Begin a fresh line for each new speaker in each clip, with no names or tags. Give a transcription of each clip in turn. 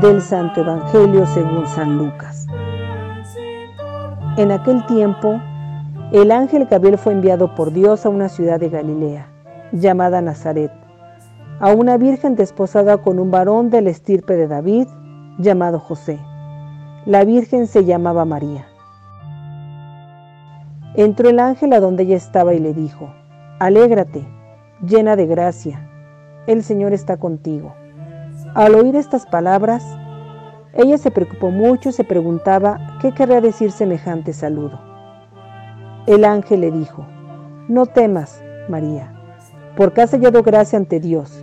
del Santo Evangelio según San Lucas. En aquel tiempo, el ángel Gabriel fue enviado por Dios a una ciudad de Galilea, llamada Nazaret, a una virgen desposada con un varón del estirpe de David llamado José. La virgen se llamaba María. Entró el ángel a donde ella estaba y le dijo, Alégrate, llena de gracia, el Señor está contigo. Al oír estas palabras, ella se preocupó mucho y se preguntaba qué querría decir semejante saludo. El ángel le dijo, No temas, María, porque has hallado gracia ante Dios.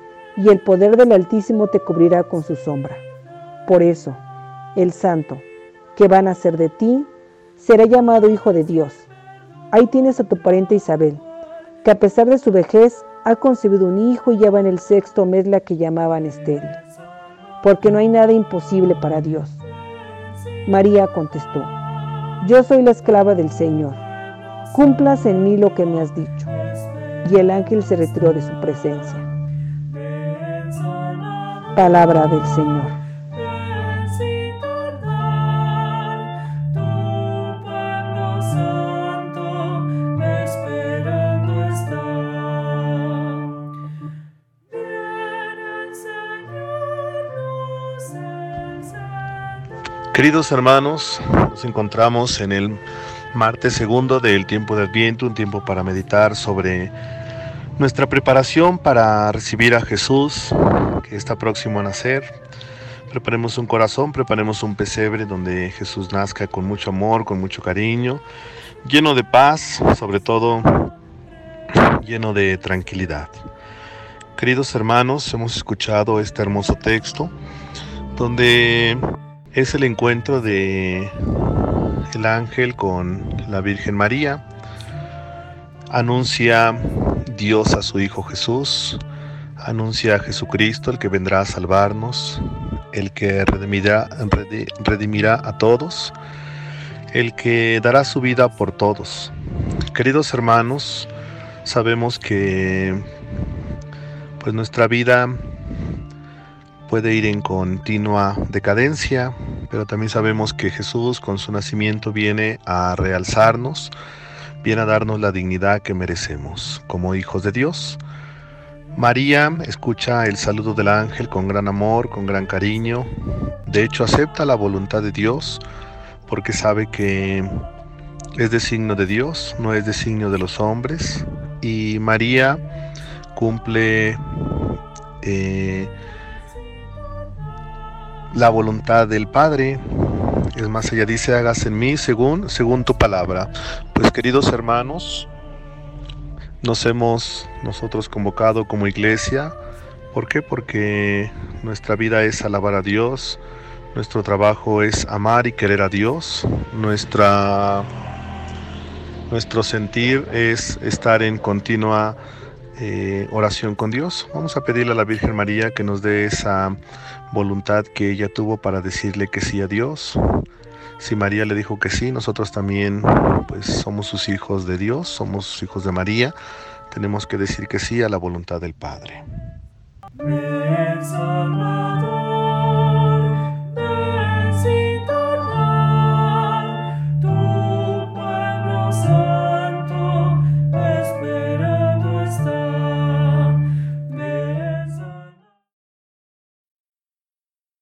y el poder del Altísimo te cubrirá con su sombra. Por eso, el santo, que van a ser de ti, será llamado Hijo de Dios. Ahí tienes a tu pariente Isabel, que a pesar de su vejez ha concebido un hijo y lleva en el sexto mes la que llamaban estéril, porque no hay nada imposible para Dios. María contestó, Yo soy la esclava del Señor, cumplas en mí lo que me has dicho. Y el ángel se retiró de su presencia. Palabra del Señor.
Queridos hermanos, nos encontramos en el martes segundo del tiempo de Adviento, un tiempo para meditar sobre nuestra preparación para recibir a Jesús, que está próximo a nacer. Preparemos un corazón, preparemos un pesebre donde Jesús nazca con mucho amor, con mucho cariño, lleno de paz, sobre todo lleno de tranquilidad. Queridos hermanos, hemos escuchado este hermoso texto donde es el encuentro de el ángel con la Virgen María. Anuncia Dios a su Hijo Jesús. Anuncia a Jesucristo, el que vendrá a salvarnos, el que redimirá, a todos, el que dará su vida por todos. Queridos hermanos, sabemos que pues nuestra vida puede ir en continua decadencia, pero también sabemos que Jesús con su nacimiento viene a realzarnos, viene a darnos la dignidad que merecemos como hijos de Dios. María escucha el saludo del ángel con gran amor, con gran cariño. De hecho, acepta la voluntad de Dios porque sabe que es signo de Dios, no es signo de los hombres. Y María cumple eh, la voluntad del Padre. Es más, ella dice, hagas en mí según, según tu palabra. Pues queridos hermanos, nos hemos nosotros convocado como iglesia. ¿Por qué? Porque nuestra vida es alabar a Dios, nuestro trabajo es amar y querer a Dios, nuestra, nuestro sentir es estar en continua eh, oración con Dios. Vamos a pedirle a la Virgen María que nos dé esa voluntad que ella tuvo para decirle que sí a Dios, si María le dijo que sí, nosotros también pues somos sus hijos de Dios, somos sus hijos de María, tenemos que decir que sí a la voluntad del Padre.